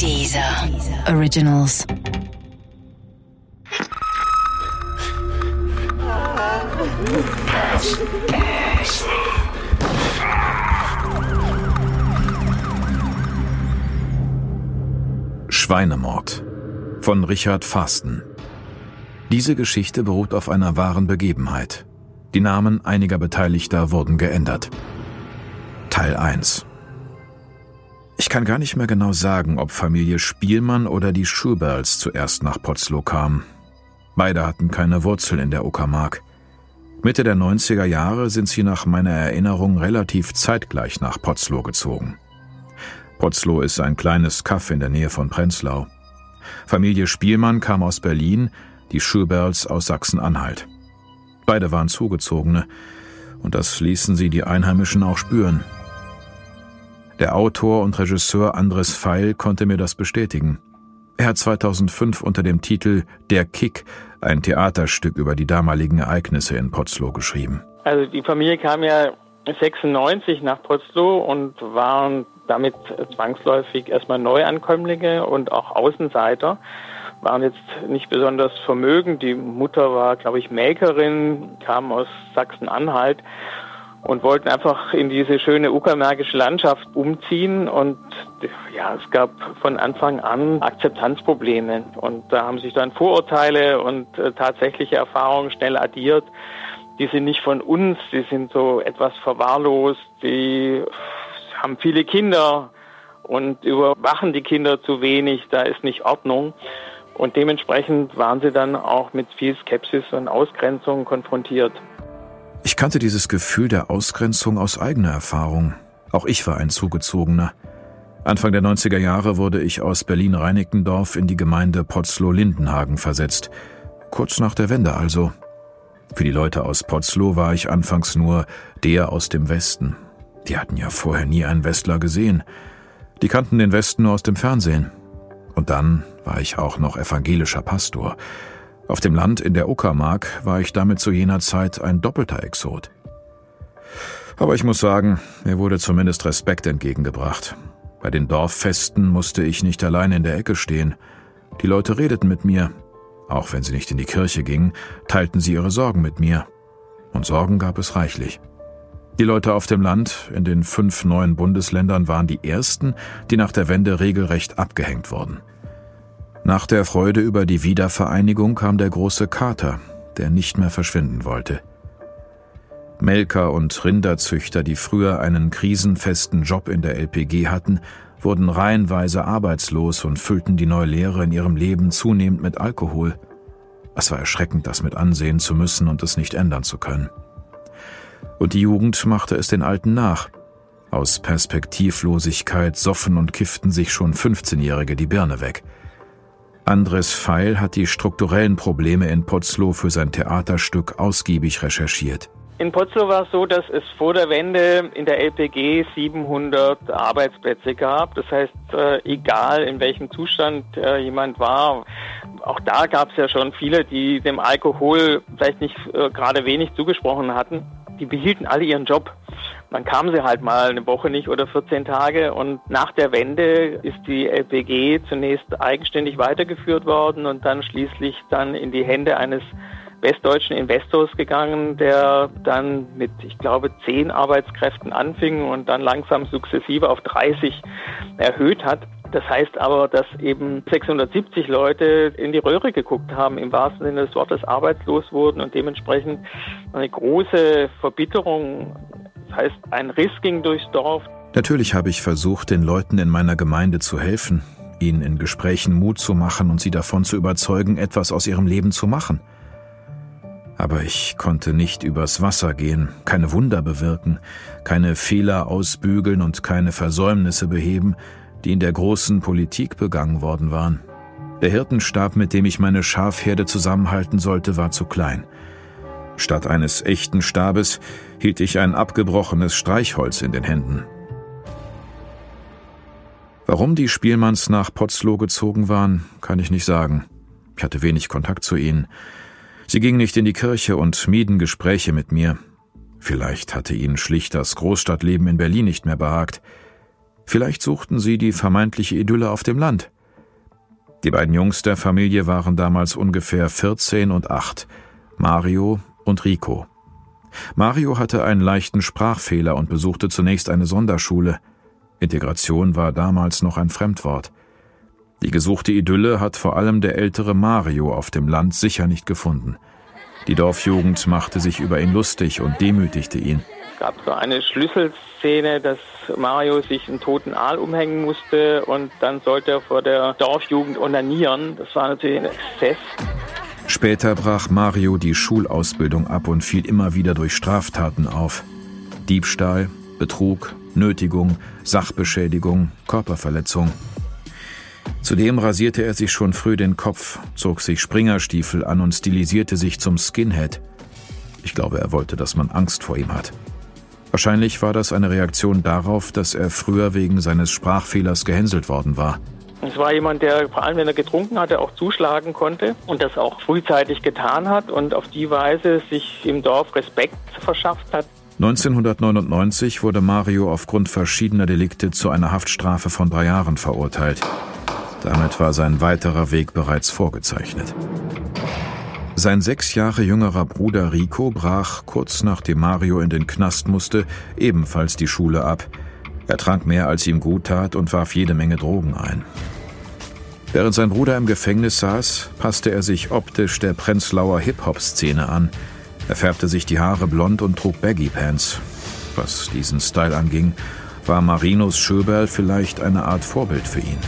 Dieser Originals. Schweinemord von Richard Fasten. Diese Geschichte beruht auf einer wahren Begebenheit. Die Namen einiger Beteiligter wurden geändert. Teil 1 Ich kann gar nicht mehr genau sagen, ob Familie Spielmann oder die Schuberls zuerst nach Potzlow kam. Beide hatten keine Wurzel in der Uckermark. Mitte der 90er Jahre sind sie nach meiner Erinnerung relativ zeitgleich nach Potzlow gezogen. Potzlow ist ein kleines Kaff in der Nähe von Prenzlau. Familie Spielmann kam aus Berlin, die Schuberls aus Sachsen-Anhalt. Beide waren Zugezogene, und das ließen sie die Einheimischen auch spüren. Der Autor und Regisseur Andres Feil konnte mir das bestätigen. Er hat 2005 unter dem Titel Der Kick ein Theaterstück über die damaligen Ereignisse in Potzlow geschrieben. Also die Familie kam ja 96 nach Potzlow und waren damit zwangsläufig erstmal Neuankömmlinge und auch Außenseiter. Waren jetzt nicht besonders vermögend. Die Mutter war, glaube ich, Mäkerin, kam aus Sachsen-Anhalt und wollten einfach in diese schöne uckermärkische Landschaft umziehen und ja, es gab von Anfang an Akzeptanzprobleme und da haben sich dann Vorurteile und äh, tatsächliche Erfahrungen schnell addiert. Die sind nicht von uns, die sind so etwas verwahrlost, die haben viele Kinder und überwachen die Kinder zu wenig, da ist nicht Ordnung. Und dementsprechend waren sie dann auch mit viel Skepsis und Ausgrenzung konfrontiert. Ich kannte dieses Gefühl der Ausgrenzung aus eigener Erfahrung. Auch ich war ein Zugezogener. Anfang der 90er Jahre wurde ich aus Berlin-Reinickendorf in die Gemeinde Potzlow-Lindenhagen versetzt. Kurz nach der Wende also. Für die Leute aus Potzlow war ich anfangs nur der aus dem Westen. Die hatten ja vorher nie einen Westler gesehen. Die kannten den Westen nur aus dem Fernsehen. Und dann war ich auch noch evangelischer Pastor. Auf dem Land in der Uckermark war ich damit zu jener Zeit ein doppelter Exot. Aber ich muss sagen, mir wurde zumindest Respekt entgegengebracht. Bei den Dorffesten musste ich nicht allein in der Ecke stehen. Die Leute redeten mit mir. Auch wenn sie nicht in die Kirche gingen, teilten sie ihre Sorgen mit mir. Und Sorgen gab es reichlich. Die Leute auf dem Land in den fünf neuen Bundesländern waren die ersten, die nach der Wende regelrecht abgehängt wurden. Nach der Freude über die Wiedervereinigung kam der große Kater, der nicht mehr verschwinden wollte. Melker und Rinderzüchter, die früher einen krisenfesten Job in der LPG hatten, wurden reihenweise arbeitslos und füllten die neue Lehre in ihrem Leben zunehmend mit Alkohol. Es war erschreckend, das mit ansehen zu müssen und es nicht ändern zu können. Und die Jugend machte es den Alten nach. Aus Perspektivlosigkeit soffen und kifften sich schon 15-Jährige die Birne weg – Andres Feil hat die strukturellen Probleme in Potzlow für sein Theaterstück ausgiebig recherchiert. In Potzlow war es so, dass es vor der Wende in der LPG 700 Arbeitsplätze gab. Das heißt, äh, egal in welchem Zustand äh, jemand war, auch da gab es ja schon viele, die dem Alkohol vielleicht nicht äh, gerade wenig zugesprochen hatten. Die behielten alle ihren Job. Dann kamen sie halt mal eine Woche nicht oder 14 Tage und nach der Wende ist die LPG zunächst eigenständig weitergeführt worden und dann schließlich dann in die Hände eines westdeutschen Investors gegangen, der dann mit, ich glaube, zehn Arbeitskräften anfing und dann langsam sukzessive auf 30 erhöht hat. Das heißt aber, dass eben 670 Leute in die Röhre geguckt haben, im wahrsten Sinne des Wortes arbeitslos wurden und dementsprechend eine große Verbitterung das heißt, ein Riss ging durchs Dorf. Natürlich habe ich versucht, den Leuten in meiner Gemeinde zu helfen, ihnen in Gesprächen Mut zu machen und sie davon zu überzeugen, etwas aus ihrem Leben zu machen. Aber ich konnte nicht übers Wasser gehen, keine Wunder bewirken, keine Fehler ausbügeln und keine Versäumnisse beheben, die in der großen Politik begangen worden waren. Der Hirtenstab, mit dem ich meine Schafherde zusammenhalten sollte, war zu klein. Statt eines echten Stabes hielt ich ein abgebrochenes Streichholz in den Händen. Warum die Spielmanns nach Potzlow gezogen waren, kann ich nicht sagen. Ich hatte wenig Kontakt zu ihnen. Sie gingen nicht in die Kirche und mieden Gespräche mit mir. Vielleicht hatte ihnen schlicht das Großstadtleben in Berlin nicht mehr behagt. Vielleicht suchten sie die vermeintliche Idylle auf dem Land. Die beiden Jungs der Familie waren damals ungefähr 14 und 8, Mario und Rico. Mario hatte einen leichten Sprachfehler und besuchte zunächst eine Sonderschule. Integration war damals noch ein Fremdwort. Die gesuchte Idylle hat vor allem der ältere Mario auf dem Land sicher nicht gefunden. Die Dorfjugend machte sich über ihn lustig und demütigte ihn. Es gab so eine Schlüsselszene, dass Mario sich einen toten Aal umhängen musste und dann sollte er vor der Dorfjugend onanieren. Das war natürlich ein Exzess. Später brach Mario die Schulausbildung ab und fiel immer wieder durch Straftaten auf. Diebstahl, Betrug, Nötigung, Sachbeschädigung, Körperverletzung. Zudem rasierte er sich schon früh den Kopf, zog sich Springerstiefel an und stilisierte sich zum Skinhead. Ich glaube, er wollte, dass man Angst vor ihm hat. Wahrscheinlich war das eine Reaktion darauf, dass er früher wegen seines Sprachfehlers gehänselt worden war. Es war jemand, der vor allem, wenn er getrunken hatte, auch zuschlagen konnte und das auch frühzeitig getan hat und auf die Weise sich im Dorf Respekt verschafft hat. 1999 wurde Mario aufgrund verschiedener Delikte zu einer Haftstrafe von drei Jahren verurteilt. Damit war sein weiterer Weg bereits vorgezeichnet. Sein sechs Jahre jüngerer Bruder Rico brach, kurz nachdem Mario in den Knast musste, ebenfalls die Schule ab. Er trank mehr, als ihm gut tat und warf jede Menge Drogen ein. Während sein Bruder im Gefängnis saß, passte er sich optisch der Prenzlauer Hip-Hop-Szene an. Er färbte sich die Haare blond und trug Baggy-Pants. Was diesen Style anging, war Marinus Schöberl vielleicht eine Art Vorbild für ihn.